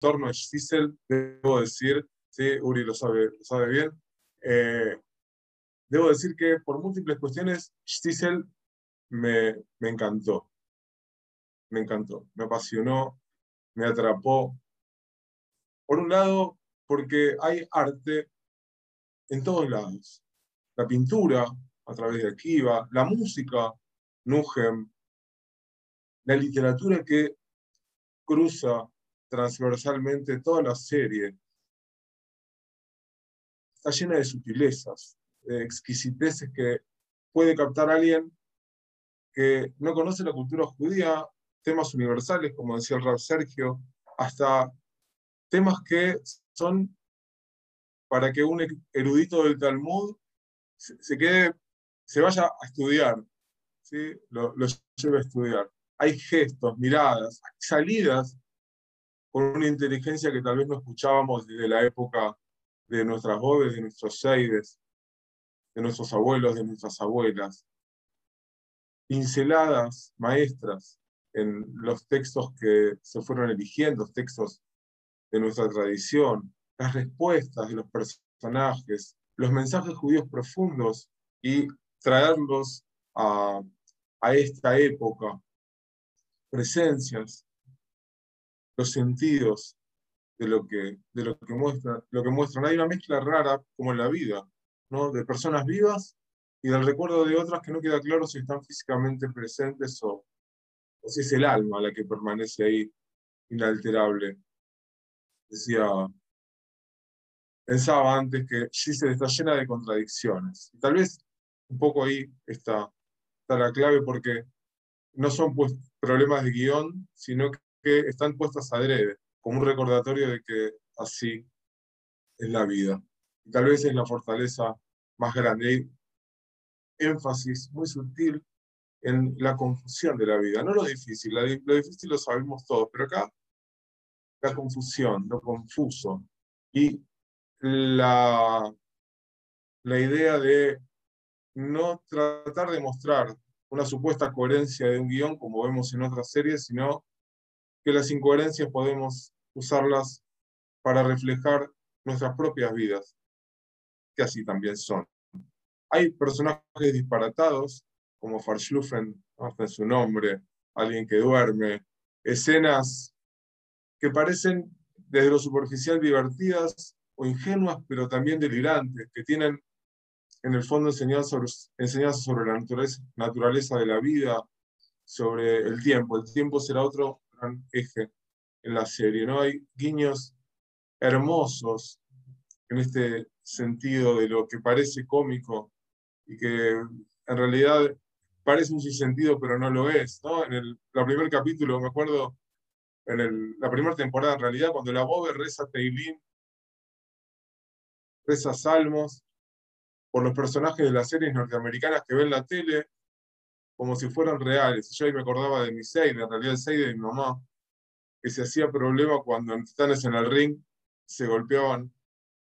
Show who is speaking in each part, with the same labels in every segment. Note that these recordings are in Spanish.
Speaker 1: entorno de Giselle, debo decir, Uri lo sabe, sabe bien, eh, debo decir que por múltiples cuestiones, Giselle me, me encantó. Me encantó, me apasionó, me atrapó. Por un lado, porque hay arte en todos lados. La pintura, a través de Akiva, la música, Nugem, la literatura que cruza transversalmente toda la serie, está llena de sutilezas, de exquisiteces que puede captar alguien que no conoce la cultura judía, temas universales, como decía el rap Sergio, hasta temas que son para que un erudito del Talmud se, quede, se vaya a estudiar, ¿sí? lo, lo lleve a estudiar. Hay gestos, miradas, salidas con una inteligencia que tal vez no escuchábamos desde la época de nuestras bobes, de nuestros seides, de nuestros abuelos, de nuestras abuelas. Pinceladas maestras en los textos que se fueron eligiendo, textos de nuestra tradición, las respuestas de los personajes, los mensajes judíos profundos y traerlos a, a esta época, presencias, los sentidos de lo que, de lo que, muestra, lo que muestran. Hay una mezcla rara, como en la vida, ¿no? de personas vivas y del recuerdo de otras que no queda claro si están físicamente presentes o, o si es el alma la que permanece ahí inalterable. Decía, pensaba antes que Giselle está llena de contradicciones. Tal vez un poco ahí está, está la clave porque no son pues, problemas de guion, sino que están puestas adrede, como un recordatorio de que así es la vida. Y tal vez es la fortaleza más grande. Hay énfasis muy sutil en la confusión de la vida, no lo difícil, lo difícil lo sabemos todos, pero acá la confusión, lo confuso y la, la idea de no tratar de mostrar una supuesta coherencia de un guion como vemos en otras series, sino que las incoherencias podemos usarlas para reflejar nuestras propias vidas, que así también son. Hay personajes disparatados como Farschlufen, hasta su nombre, alguien que duerme, escenas que parecen desde lo superficial divertidas o ingenuas, pero también delirantes, que tienen en el fondo enseñanzas sobre, enseñanza sobre la naturaleza, naturaleza de la vida, sobre el tiempo. El tiempo será otro gran eje en la serie. ¿no? Hay guiños hermosos en este sentido de lo que parece cómico y que en realidad parece un sinsentido, pero no lo es. ¿no? En el primer capítulo, me acuerdo, en la primera temporada, en realidad, cuando la Bobe reza Teilín, reza salmos por los personajes de las series norteamericanas que ven la tele, como si fueran reales. Yo ahí me acordaba de mi Seide, en realidad el Seide de mi mamá, que se hacía problema cuando en Titanes en el ring se golpeaban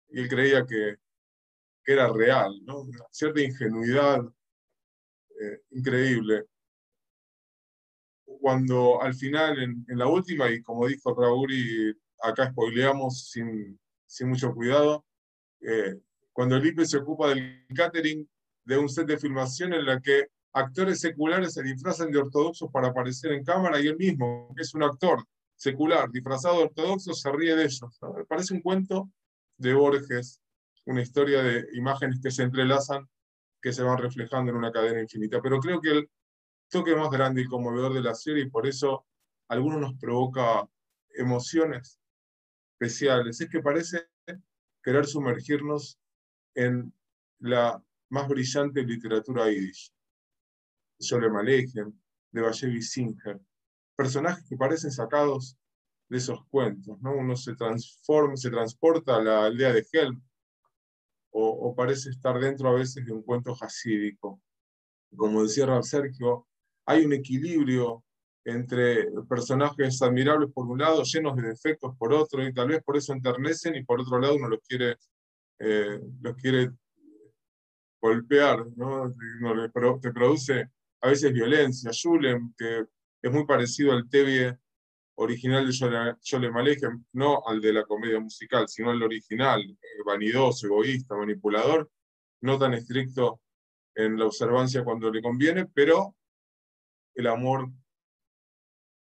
Speaker 1: y él creía que, que era real, ¿no? Una cierta ingenuidad eh, increíble. Cuando al final, en, la última, y como dijo Raúl, y acá spoileamos sin, sin mucho cuidado, eh, cuando el IPE se ocupa del catering de un set de filmación en la que actores seculares se disfrazan de ortodoxos para aparecer en cámara y él mismo, que es un actor secular disfrazado de ortodoxo, se ríe de ellos. Parece un cuento de Borges, una historia de imágenes que se entrelazan que se van reflejando en una cadena infinita. Pero creo que el toque más grande y conmovedor de la serie, y por eso algunos nos provoca emociones especiales, es que parece querer sumergirnos en la más brillante literatura yiddish. Sholem Aleichem, de Vallevi Singer, personajes que parecen sacados de esos cuentos, ¿no? Uno se transforma, se transporta a la aldea de Helm, o, parece estar dentro a veces de un cuento jasídico. Como decía Rab Sergio, hay un equilibrio entre personajes admirables por un lado, llenos de defectos por otro, y tal vez por eso enternecen, y por otro lado uno los quiere, eh, los quiere golpear, ¿no? te produce a veces violencia. Julem, que es muy parecido al Tevye original de Yole Malejem, no al de la comedia musical, sino al original, eh, vanidoso, egoísta, manipulador, no tan estricto en la observancia cuando le conviene, pero el amor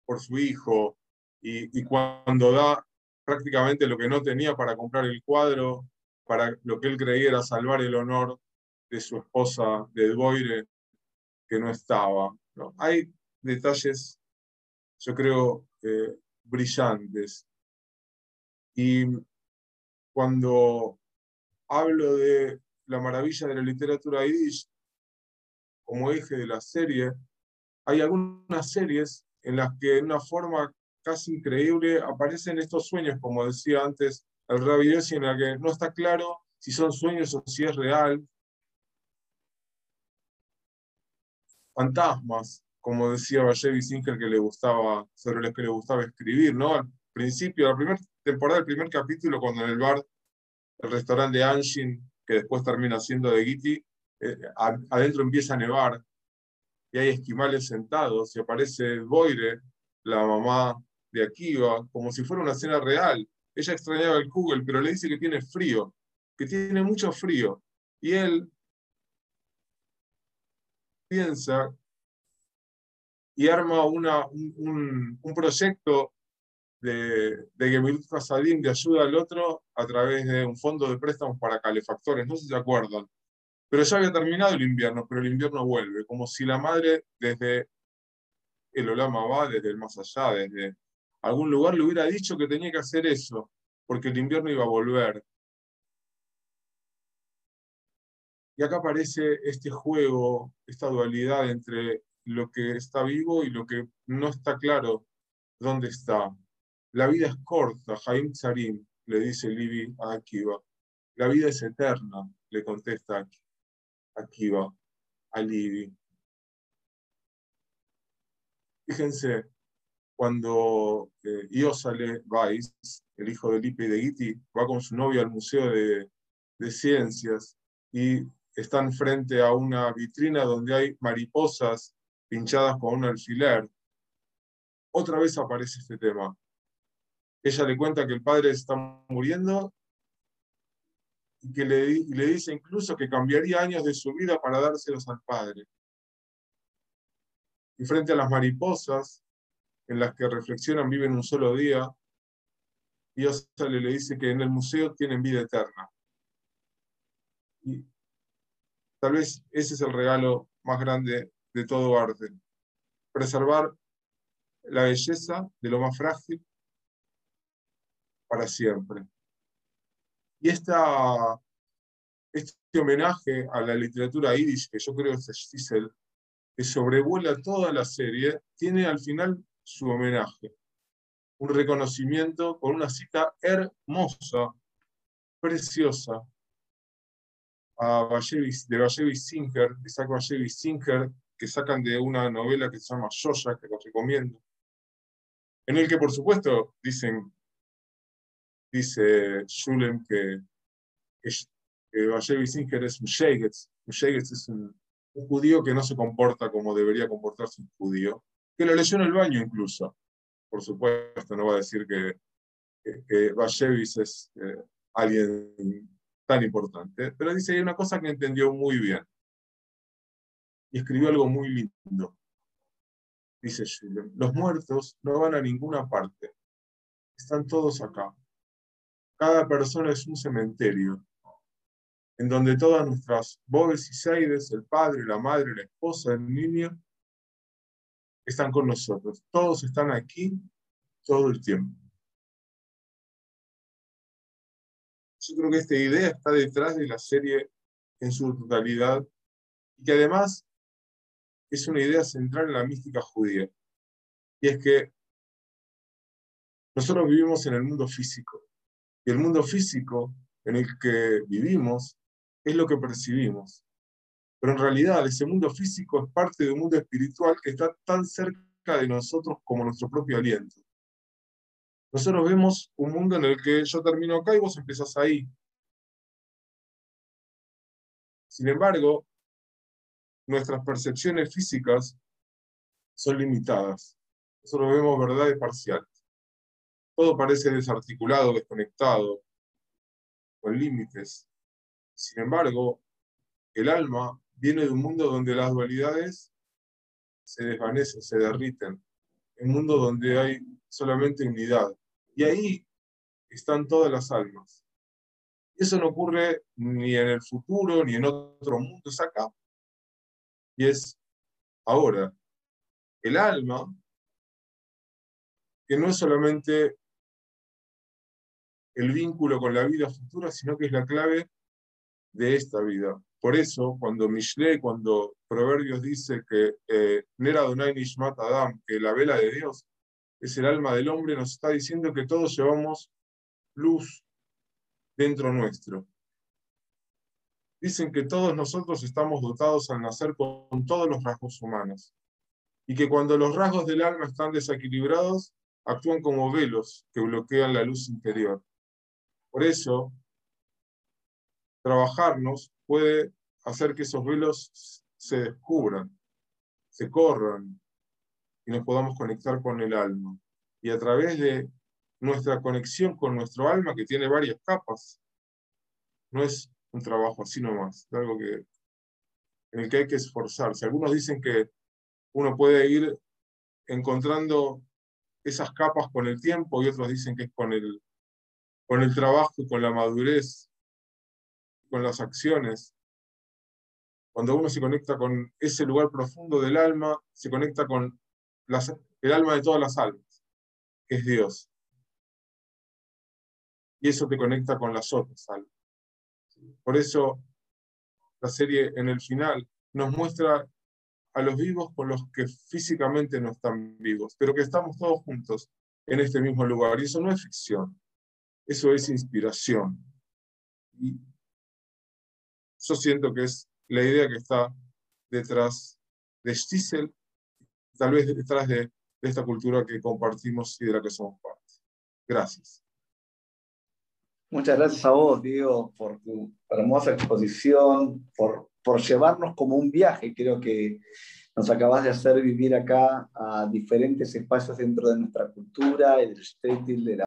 Speaker 1: por su hijo y, cuando da prácticamente lo que no tenía para comprar el cuadro, para lo que él creía era salvar el honor de su esposa, de Boire, que no estaba. ¿no? Hay detalles, yo creo, eh, brillantes. Y cuando hablo de la maravilla de la literatura yiddish como eje de la serie, hay algunas series en las que de una forma casi increíble aparecen estos sueños, como decía antes el Rabbi en la que no está claro si son sueños o si es real. Fantasmas, como decía Vallevi Singer, que le gustaba, sobre los que le gustaba escribir, ¿no? Al principio, la primera temporada, el primer capítulo, cuando en el bar, el restaurante de Anshin, que después termina siendo de Gitti, eh, adentro empieza a nevar y hay esquimales sentados y aparece Boire, la mamá de Akiva, como si fuera una escena real. Ella extrañaba el Google, pero le dice que tiene frío, que tiene mucho frío. Y él piensa y arma un, proyecto de, de Gemilut de ayuda al otro a través de un fondo de préstamos para calefactores. No sé si se acuerdan. Pero ya había terminado el invierno, pero el invierno vuelve, como si la madre desde el Olama va, desde el más allá, desde algún lugar le hubiera dicho que tenía que hacer eso, porque el invierno iba a volver. Y acá aparece este juego, esta dualidad entre lo que está vivo y lo que no está claro dónde está. La vida es corta, Jaim Tsarim, le dice Livi a Akiva. La vida es eterna, le contesta Akiva va, Alibi. Fíjense, cuando eh, Iosale Weiss, el hijo de Lipe y de Gitti, va con su novia al Museo de, de Ciencias y están frente a una vitrina donde hay mariposas pinchadas con un alfiler, otra vez aparece este tema. Ella le cuenta que el padre está muriendo y que le, le dice incluso que cambiaría años de su vida para dárselos al padre. Y frente a las mariposas, en las que reflexionan, viven un solo día, Dios le dice que en el museo tienen vida eterna. Y tal vez ese es el regalo más grande de todo arte. Preservar la belleza de lo más frágil para siempre. Y esta, este homenaje a la literatura yiddish, que yo creo que es el que sobrevuela toda la serie, tiene al final su homenaje. Un reconocimiento con una cita hermosa, preciosa, a de Vallevis Sinker, de Isaac Vallevis Sinker, que sacan de una novela que se llama Yoya, que los recomiendo, en el que, por supuesto, dicen dice Schulem que, que Singer es un Shegetz. Un Shegetz es un, judío que no se comporta como debería comportarse un judío, que lo leyó en el baño incluso. Por supuesto, no va a decir que, que, es eh, alguien tan importante, pero dice hay una cosa que entendió muy bien. Y escribió algo muy lindo. Dice los muertos no van a ninguna parte, están todos acá. Cada persona es un cementerio, en donde todas nuestras bodes y seides, el padre, la madre, la esposa, el niño, están con nosotros. Todos están aquí todo el tiempo. Yo creo que esta idea está detrás de la serie en su totalidad y que además es una idea central en la mística judía. Y es que nosotros vivimos en el mundo físico. Y el mundo físico en el que vivimos es lo que percibimos. Pero en realidad ese mundo físico es parte de un mundo espiritual que está tan cerca de nosotros como nuestro propio aliento. Nosotros vemos un mundo en el que yo termino acá y vos empezás ahí. Sin embargo, nuestras percepciones físicas son limitadas. Nosotros vemos verdades parciales. todo parece desarticulado, desconectado, con límites. Sin embargo, el alma viene de un mundo donde las dualidades se desvanecen, se derriten, un mundo donde hay solamente unidad. Y ahí están todas las almas. Eso no ocurre ni en el futuro, ni en otro mundo, es acá. Y es ahora. El alma, que no es solamente el vínculo con la vida futura, sino que es la clave de esta vida. Por eso, cuando Mishle, cuando Proverbios dice que eh, Nera Donai Nishmat Adam, que la vela de Dios es el alma del hombre, nos está diciendo que todos llevamos luz dentro nuestro. Dicen que todos nosotros estamos dotados al nacer con todos los rasgos humanos y que cuando los rasgos del alma están desequilibrados, actúan como velos que bloquean la luz interior. Por eso, trabajarnos puede hacer que esos velos se descubran, se corran y nos podamos conectar con el alma. Y a través de nuestra conexión con nuestro alma, que tiene varias capas, no es un trabajo así nomás, es algo que, en el que hay que esforzarse. Algunos dicen que uno puede ir encontrando esas capas con el tiempo y otros dicen que es con el, con el trabajo y con la madurez, con las acciones. Cuando uno se conecta con ese lugar profundo del alma, se conecta con el alma de todas las almas, que es Dios. Y eso te conecta con las otras almas. Por eso la serie en el final nos muestra a los vivos con los que físicamente no están vivos, pero que estamos todos juntos en este mismo lugar. Y eso no es ficción. Eso es inspiración. Y yo siento que es la idea que está detrás de Stiesel, tal vez detrás de, esta cultura que compartimos y de la que somos parte. Gracias.
Speaker 2: Muchas gracias a vos, Diego, por tu hermosa exposición, por, por llevarnos como un viaje. Creo que nos acabas de hacer vivir acá a diferentes espacios dentro de nuestra cultura, el shtetl de la